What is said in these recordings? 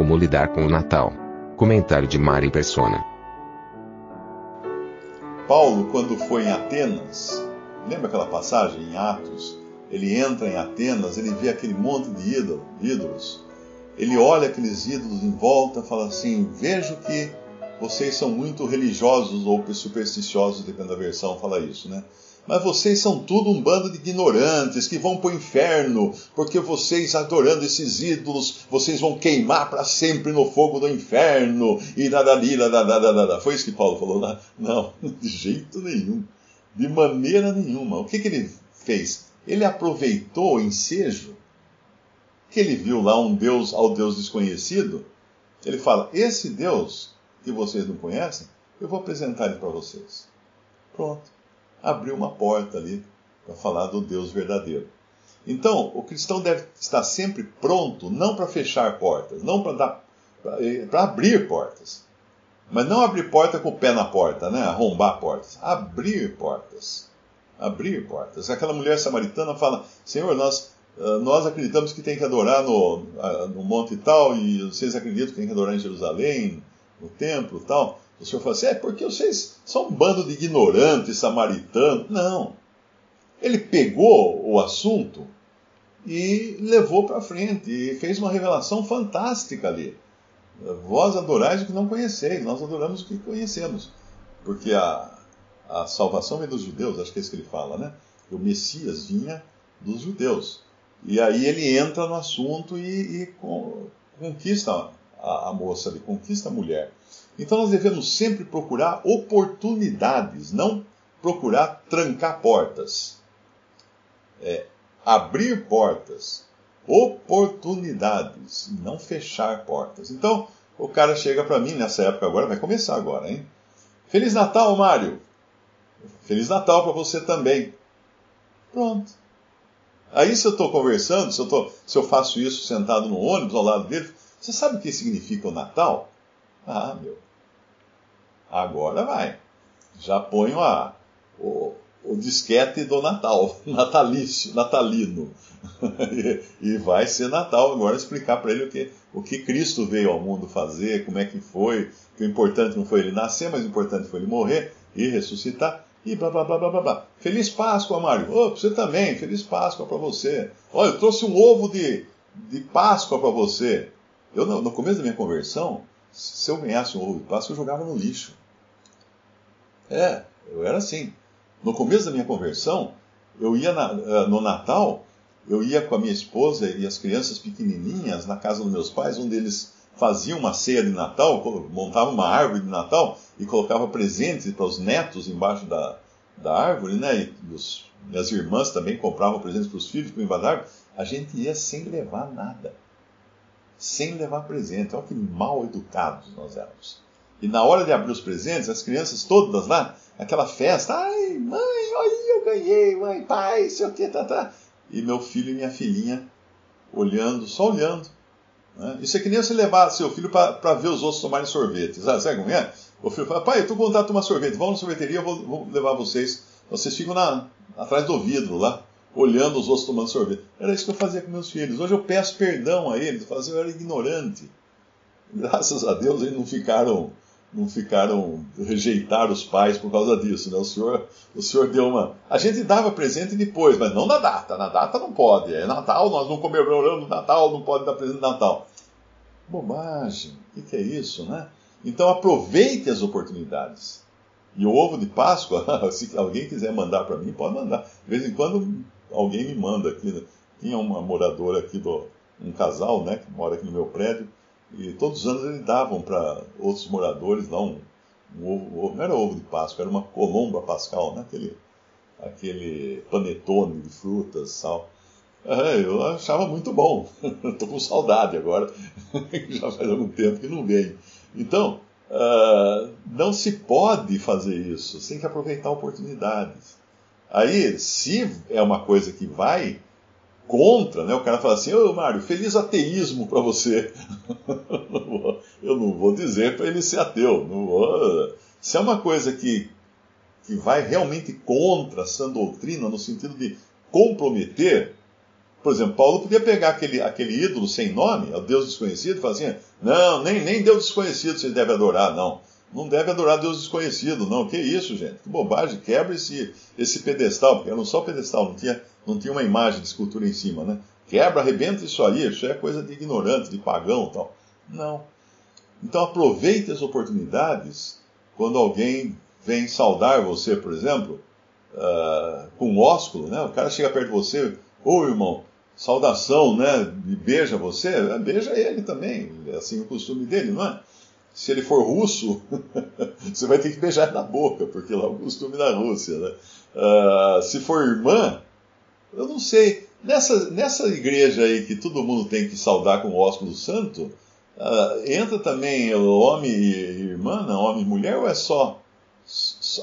Como lidar com o Natal. Comentário de Mari Persona. Paulo, quando foi em Atenas, lembra aquela passagem em Atos? Ele entra em Atenas, ele vê aquele monte de ídolo, ídolos. Ele olha aqueles ídolos em volta, fala assim: Vejo que vocês são muito religiosos ou supersticiosos, dependendo da versão, fala isso, né? Mas vocês são tudo um bando de ignorantes que vão para o inferno, porque vocês, adorando esses ídolos, vocês vão queimar para sempre no fogo do inferno. E dadali, dadadadada. Foi isso que Paulo falou lá? Não, de jeito nenhum. De maneira nenhuma. O que, que ele fez? Ele aproveitou o ensejo que ele viu lá um Deus ao Deus desconhecido. Ele fala: Esse Deus que vocês não conhecem, eu vou apresentar ele para vocês. Pronto abriu uma porta ali para falar do Deus verdadeiro. Então, o cristão deve estar sempre pronto, não para fechar portas, não para para abrir portas. Mas não abrir porta com o pé na porta, né? Arrombar portas. Abrir portas. Abrir portas. Aquela mulher samaritana fala: Senhor, nós, ah, nós acreditamos que tem que adorar no, ah, no monte tal, e vocês acreditam que tem que adorar em Jerusalém, no templo tal. O senhor fala assim, é porque vocês são um bando de ignorantes samaritanos. Não. Ele pegou o assunto e levou para frente e fez uma revelação fantástica ali. Vós adorais o que não conheceis, nós adoramos o que conhecemos. Porque a, a salvação vem dos judeus, acho que é isso que ele fala, né? O Messias vinha dos judeus. E aí ele entra no assunto e, e conquista a, a moça ali, conquista a mulher. Então nós devemos sempre procurar oportunidades, não procurar trancar portas. É, abrir portas, oportunidades, não fechar portas. Então o cara chega para mim nessa época agora, vai começar agora, hein? Feliz Natal, Mário! Feliz Natal para você também. Pronto. Aí se eu estou conversando, se eu, tô, se eu faço isso sentado no ônibus ao lado dele, você sabe o que significa o Natal? Ah, meu. Agora vai. Já ponho a, o, o disquete do Natal, natalício, natalino. e vai ser Natal agora explicar para ele o que, o que Cristo veio ao mundo fazer, como é que foi, que o importante não foi ele nascer, mas o importante foi ele morrer e ressuscitar. E blá blá blá blá blá. Feliz Páscoa, Mário. Oh, você também. Feliz Páscoa para você. Olha, eu trouxe um ovo de, de Páscoa para você. Eu, no, começo da minha conversão, se eu ganhasse um ovo de Páscoa, eu jogava no lixo. É, eu era assim. No começo da minha conversão, eu ia na, eh, no Natal, eu ia com a minha esposa e as crianças pequenininhas na casa dos meus pais, onde eles faziam uma ceia de Natal, montavam uma árvore de Natal e colocava presentes para os netos embaixo da, da árvore, né? E os, minhas irmãs também compravam presentes para os filhos para embaixo da árvore. A gente ia sem levar nada sem levar presente. Olha que mal educados nós éramos. E na hora de abrir os presentes, as crianças todas lá, aquela festa, ai, mãe, olha, eu ganhei, mãe, pai, sei o que, tá, tá. E meu filho e minha filhinha olhando, só olhando. Né? Isso é que nem você levar seu filho para ver os outros tomarem sorvete. Sabe, sabe como é? O filho fala, pai, eu tô com vontade de tomar sorvete, vamos na sorveteria, eu vou, vou levar vocês. Vocês ficam na, atrás do vidro lá olhando os outros tomando sorvete. Era isso que eu fazia com meus filhos. Hoje eu peço perdão a eles, eu falo assim, eu era ignorante. Graças a Deus eles não ficaram, não ficaram rejeitar os pais por causa disso, né? O senhor, o senhor deu uma. A gente dava presente depois, mas não na data. Na data não pode. É Natal, nós não comemoramos Natal, não pode dar presente de Natal. Bobagem. O que, que é isso, né? Então aproveite as oportunidades. E o ovo de Páscoa, se alguém quiser mandar para mim, pode mandar. De vez em quando alguém me manda aqui. Né? Tinha uma moradora aqui, do, um casal, né, que mora aqui no meu prédio, e todos os anos eles davam para outros moradores lá um, um ovo, não era ovo de Páscoa, era uma colomba pascal, né, aquele, aquele panetone de frutas, sal. É, eu achava muito bom. Estou com saudade agora. Já faz algum tempo que não vem. Então, uh, não se pode fazer isso. Você tem que aproveitar oportunidades. Aí, se é uma coisa que vai contra, né? O cara fala assim, ô Mário, feliz ateísmo para você. eu não vou dizer para ele ser ateu. Não vou... Se é uma coisa que, que vai realmente contra a sã doutrina, no sentido de comprometer, por exemplo, Paulo podia pegar aquele, aquele ídolo sem nome, o Deus desconhecido, e falar assim: não, nem, nem Deus desconhecido você deve adorar, não. Não deve adorar Deus desconhecido, não. Que isso, gente? Que bobagem. Quebra esse, esse pedestal, porque era só pedestal, não tinha, não tinha uma imagem de escultura em cima, né? Quebra, arrebenta isso aí, isso é coisa de ignorante, de pagão tal. Não. Então aproveite as oportunidades quando alguém vem saudar você, por exemplo, uh, com um ósculo, né? O cara chega perto de você, ô irmão, saudação, né? E beija você, é, beija ele também. É assim o costume dele, não é? Se ele for russo, você vai ter que beijar na boca, porque lá é o costume da Rússia, né? Uh, se for irmã, eu não sei. Nessa, nessa igreja aí que todo mundo tem que saudar com o ósculo santo, uh, entra também homem e irmã, não, homem e mulher, ou é só?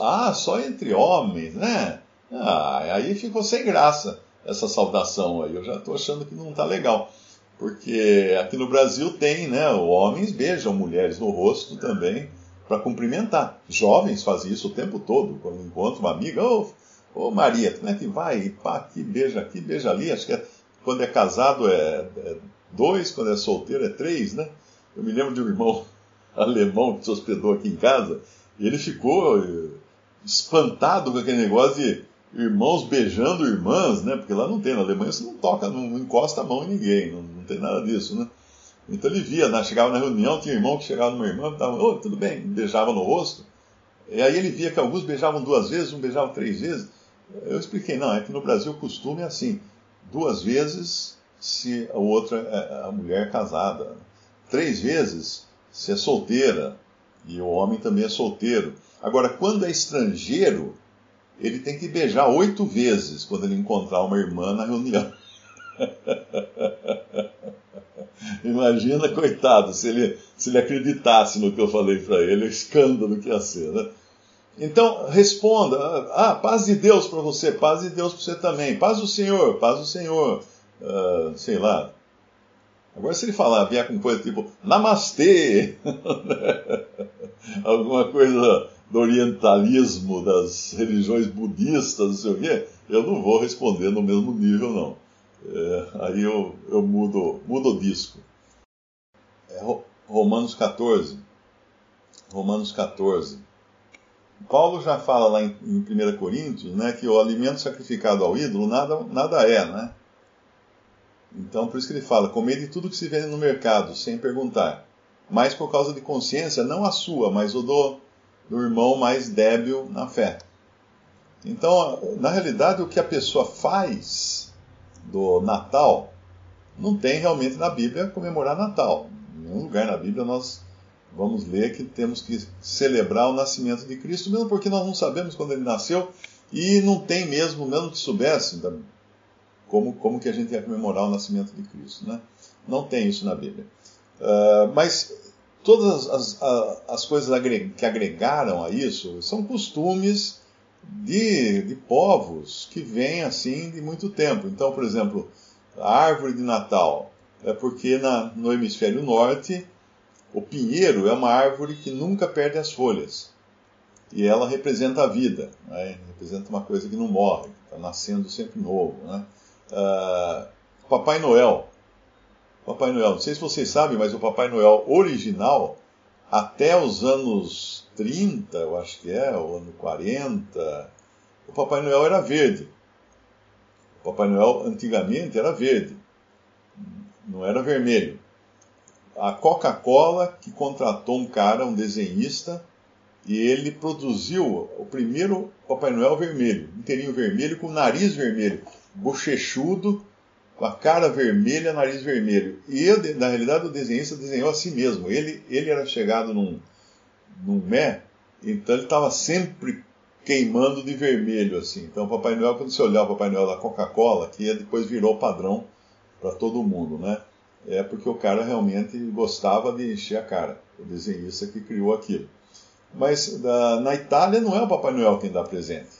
Ah, só entre homens, né? Ah, aí ficou sem graça essa saudação aí. Eu já estou achando que não está legal. Porque aqui no Brasil tem, né? Homens beijam mulheres no rosto também para cumprimentar. Jovens fazem isso o tempo todo. Quando encontram uma amiga, oh, oh, Maria, como é que vai? Pá, aqui, beija aqui, beija ali. Acho que é, quando é casado é, é, dois, quando é solteiro é três, né? Eu me lembro de um irmão alemão que se hospedou aqui em casa e ele ficou eh, espantado com aquele negócio de irmãos beijando irmãs, né? Porque lá não tem, na Alemanha você não toca, não, encosta a mão em ninguém, não, não tem nada disso, né? Então ele via, né? chegava na reunião, tinha um irmão que chegava numa irmã, estava, oh, tudo bem, beijava no rosto. E aí ele via que alguns beijavam duas vezes, um beijava três vezes. Eu expliquei, não, é que no Brasil o costume é assim, duas vezes se a outra é a mulher é casada, três vezes se é solteira, e o homem também é solteiro. Agora, quando é estrangeiro, ele tem que beijar oito vezes quando ele encontrar uma irmã na reunião. Imagina, coitado, se ele, se ele acreditasse no que eu falei para ele, o escândalo que ia ser, né? Então, responda: Ah, paz de Deus para você, paz de Deus para você também, paz do Senhor, paz do Senhor, uh, sei lá. Agora, se ele falar, vier com coisa tipo Namastê, alguma coisa do orientalismo das religiões budistas, não sei o quê, eu não vou responder no mesmo nível, não. É, aí eu, eu mudo, mudo o disco. É, Romanos 14. Romanos 14. Paulo já fala lá em, em 1 Coríntios né, que o alimento sacrificado ao ídolo nada, nada é, né? Então, por isso que ele fala: comer de tudo que se vende no mercado, sem perguntar. Mas por causa de consciência, não a sua, mas o do, do irmão mais débil na fé. Então, na realidade, o que a pessoa faz do Natal não tem realmente na Bíblia comemorar Natal. Em nenhum lugar na Bíblia nós vamos ler que temos que celebrar o nascimento de Cristo, mesmo porque nós não sabemos quando ele nasceu e não tem mesmo, mesmo que soubesse, como, como que a gente ia comemorar o nascimento de Cristo. Né? Não tem isso na Bíblia. Uh, mas todas as, as, as coisas que agregaram a isso são costumes de, de povos que vêm assim de muito tempo. Então, por exemplo, a árvore de Natal é porque na, no hemisfério norte o pinheiro é uma árvore que nunca perde as folhas e ela representa a vida, né? representa uma coisa que não morre, está nascendo sempre novo. Né? Uh, Papai Noel Papai Noel. Não sei se vocês sabem, mas o Papai Noel original, até os anos 30, eu acho que é, ou ano 40, o Papai Noel era verde. O Papai Noel antigamente era verde, não era vermelho. A Coca-Cola que contratou um cara, um desenhista, e ele produziu o primeiro Papai Noel vermelho, inteirinho vermelho, com nariz vermelho, bochechudo, com a cara vermelha, nariz vermelho. E na realidade o desenhista desenhou a si mesmo. Ele, ele era chegado num, num mé, então ele estava sempre queimando de vermelho, assim. Então, o Papai Noel, quando você olhar o Papai Noel da Coca-Cola, que depois virou padrão para todo mundo, né? É porque o cara realmente gostava de encher a cara, o desenhista que criou aquilo. Mas da, na Itália não é o Papai Noel quem dá presente.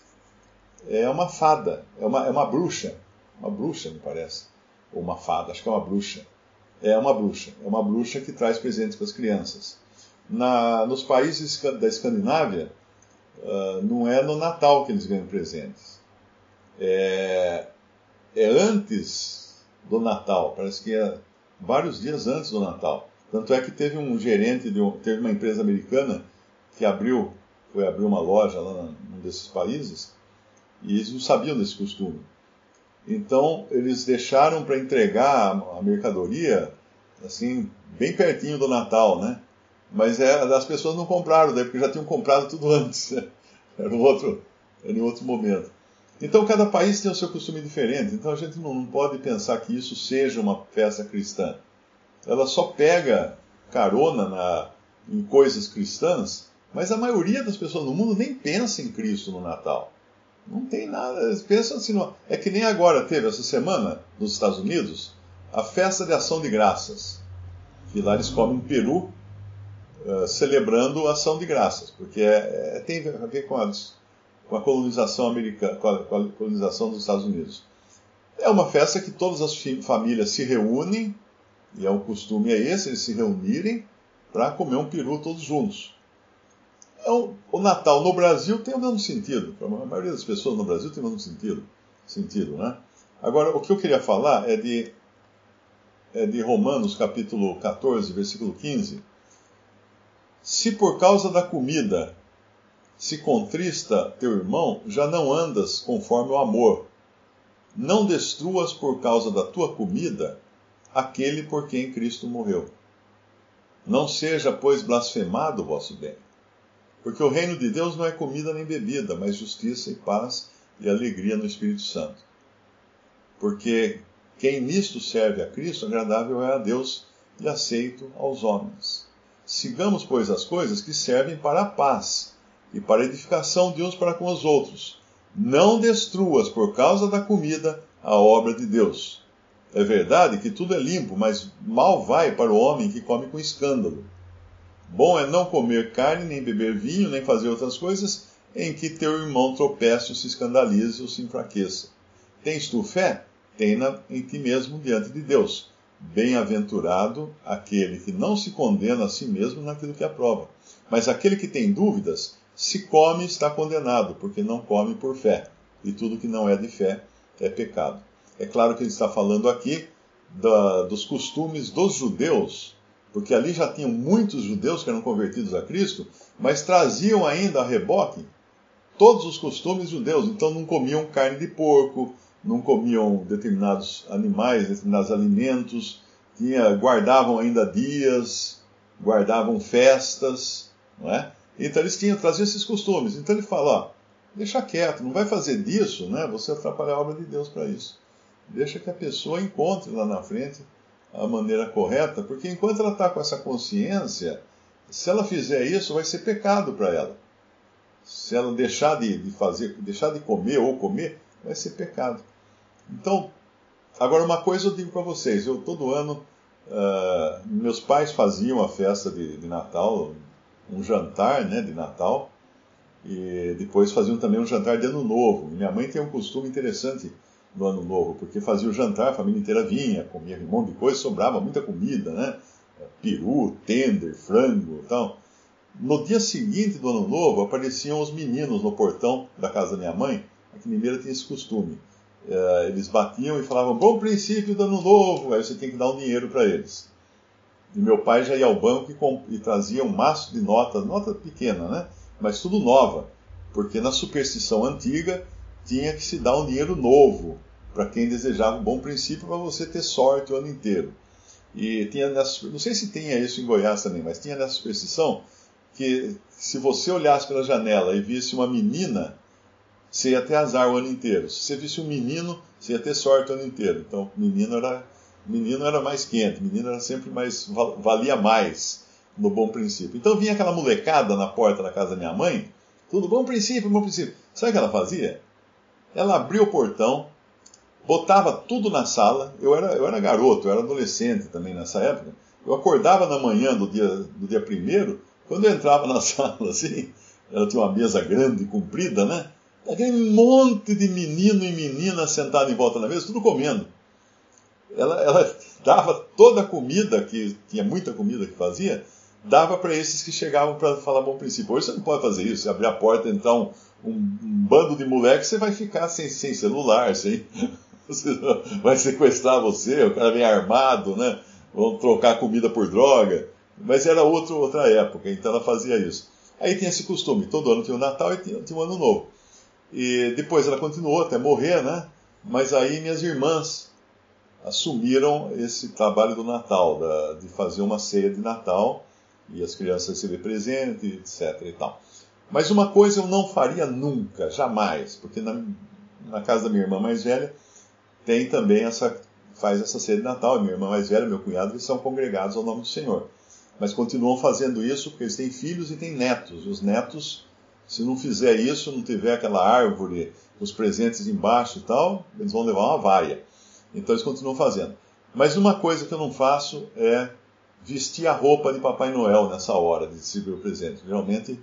É uma fada, é uma, é uma bruxa. Uma bruxa, me parece. Ou uma fada, acho que é uma bruxa. É uma bruxa. É uma bruxa que traz presentes para as crianças. Na, nos países da Escandinávia, uh, não é no Natal que eles ganham presentes. É, é antes do Natal, parece que é vários dias antes do Natal. Tanto é que teve um gerente, de um, teve uma empresa americana que abriu, foi abrir uma loja lá num desses países, e eles não sabiam desse costume. Então, eles deixaram para entregar a mercadoria, assim, bem pertinho do Natal, né? Mas é, as pessoas não compraram, daí, porque já tinham comprado tudo antes. Né? Era um outro, era um outro momento. Então, cada país tem o seu costume diferente. Então, a gente não pode pensar que isso seja uma festa cristã. Ela só pega carona na, em coisas cristãs mas a maioria das pessoas no mundo nem pensa em Cristo no Natal. Não tem nada. Eles pensam assim. Não. É que nem agora teve essa semana, nos Estados Unidos, a festa de ação de graças. Que lá eles comem peru uh, celebrando a ação de graças. Porque é, é, tem a ver com a, com a colonização americana, com a, colonização dos Estados Unidos. É uma festa que todas as famílias se reúnem, e é um costume é esse, eles se reunirem para comer um peru todos juntos. Então, o Natal no Brasil tem o mesmo sentido. Para a maioria das pessoas no Brasil tem o mesmo sentido. sentido né? Agora, o que eu queria falar é de, é de Romanos capítulo 14, versículo 15. Se por causa da comida se contrista teu irmão, já não andas conforme o amor. Não destruas por causa da tua comida aquele por quem Cristo morreu. Não seja, pois, blasfemado o vosso bem. Porque o reino de Deus não é comida nem bebida, mas justiça e paz e alegria no Espírito Santo. Porque quem nisto serve a Cristo, agradável é a Deus e aceito aos homens. Sigamos, pois, as coisas que servem para a paz e para edificação de uns para com os outros. Não destruas por causa da comida a obra de Deus. É verdade que tudo é limpo, mas mal vai para o homem que come com escândalo. Bom é não comer carne, nem beber vinho, nem fazer outras coisas em que teu irmão tropece ou se escandalize ou se enfraqueça. Tens tu fé? Tenha em ti mesmo diante de Deus. Bem-aventurado aquele que não se condena a si mesmo naquilo que aprova. Mas aquele que tem dúvidas, se come, está condenado, porque não come por fé. E tudo que não é de fé é pecado. É claro que ele está falando aqui da, dos costumes dos judeus porque ali já tinham muitos judeus que eram convertidos a Cristo, mas traziam ainda a reboque todos os costumes judeus. Então não comiam carne de porco, não comiam determinados animais, determinados alimentos, tinha, guardavam ainda dias, guardavam festas, não é? Então eles tinham traziam esses costumes. Então ele fala, ó, deixa quieto, não vai fazer disso, né? Você atrapalhar a obra de Deus para isso. Deixa que a pessoa encontre lá na frente a maneira correta, porque enquanto ela está com essa consciência, se ela fizer isso, vai ser pecado para ela. Se ela deixar de, de, fazer, deixar de comer ou comer, vai ser pecado. Então, agora uma coisa eu digo para vocês: eu todo ano, uh, meus pais faziam a festa de, de Natal, um jantar, né, de Natal, e depois faziam também um jantar de Ano Novo. Minha mãe tem um costume interessante no ano novo, porque fazia o jantar, a família inteira vinha, comia um monte de coisa, sobrava muita comida, né? Peru, tender, frango e tal. No dia seguinte do ano novo, apareciam os meninos no portão da casa da minha mãe. Aqui em Mineira tinha esse costume. É, eles batiam e falavam, bom princípio do ano novo, aí você tem que dar um dinheiro para eles. E meu pai já ia ao banco e, e trazia um maço de notas, nota pequena, né? Mas tudo nova, porque na superstição antiga tinha que se dar um dinheiro novo para quem desejava um bom princípio para você ter sorte o ano inteiro. E tinha nessa, não sei se tinha isso em Goiás também, mas tinha nessa superstição que se você olhasse pela janela e visse uma menina, você ia ter azar o ano inteiro. Se você visse um menino, você ia ter sorte o ano inteiro. Então, menino era, menino era mais quente, menino era sempre mais, valia mais no bom princípio. Então vinha aquela molecada na porta da casa da minha mãe Tudo bom princípio, bom princípio. Sabe o que ela fazia? Ela abria o portão, botava tudo na sala. Eu era, eu era garoto, eu era adolescente também nessa época. Eu acordava na manhã do dia, do dia primeiro, quando eu entrava na sala, assim, ela tinha uma mesa grande, comprida, né? Aquele monte de menino e menina sentado em volta da mesa, tudo comendo. Ela, ela dava toda a comida, que tinha muita comida que fazia, dava para esses que chegavam para falar bom princípio. Hoje você não pode fazer isso, você abrir a porta, entrar um, um, bando de moleques, você vai ficar sem, sem celular, sem, vai sequestrar você, o cara vem armado, né? Vão trocar comida por droga. Mas era outro, outra época, então ela fazia isso. Aí tinha esse costume, todo ano tinha o Natal e tinha, tinha o Ano Novo. E depois ela continuou até morrer, né? Mas aí minhas irmãs assumiram esse trabalho do Natal, da, de fazer uma ceia de Natal e as crianças receber presente, etc. E tal. Mas uma coisa eu não faria nunca, jamais, porque na, na casa da minha irmã mais velha tem também essa faz essa ceia de Natal. Minha irmã mais velha, meu cunhado, eles são congregados ao nome do Senhor. Mas continuam fazendo isso porque eles têm filhos e têm netos. Os netos, se não fizer isso, não tiver aquela árvore, os presentes embaixo e tal, eles vão levar uma vaia. Então eles continuam fazendo. Mas uma coisa que eu não faço é vestir a roupa de Papai Noel nessa hora de distribuir o presente. Geralmente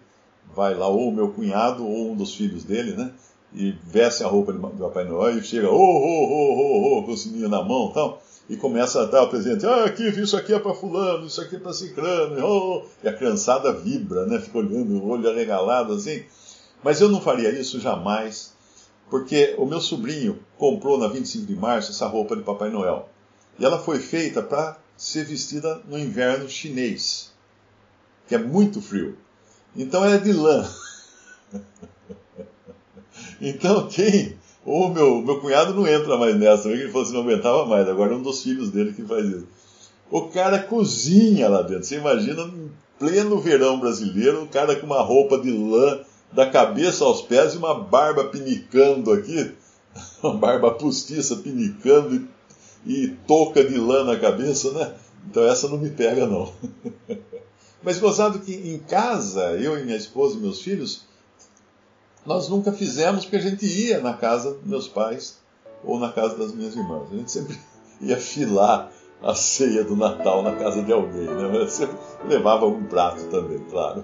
vai lá ou o meu cunhado ou um dos filhos dele, né? E veste a roupa de Papai Noel e chega, oh, oh, oh, oh, oh, com o sininho na mão e tal, e começa a dar o presente. Ah, aqui, isso aqui é para fulano, isso aqui é para ciclano, oh, e a criançada vibra, né? Fica olhando, o olho arregalado assim. Mas eu não faria isso jamais, porque o meu sobrinho comprou na 25 de março essa roupa de Papai Noel. E ela foi feita para ser vestida no inverno chinês, que é muito frio. Então é de lã. então quem. O meu, meu cunhado não entra mais nessa, ele falou assim, não aguentava mais, agora é um dos filhos dele que faz isso. O cara cozinha lá dentro. Você imagina, em pleno verão brasileiro, o cara com uma roupa de lã da cabeça aos pés e uma barba pinicando aqui, uma barba postiça pinicando e, e touca de lã na cabeça, né? Então essa não me pega, não. Mas gozado que em casa, eu e minha esposa e meus filhos, nós nunca fizemos porque a gente ia na casa dos meus pais ou na casa das minhas irmãs. A gente sempre ia filar a ceia do Natal na casa de alguém, né? Mas sempre levava algum prato também, claro.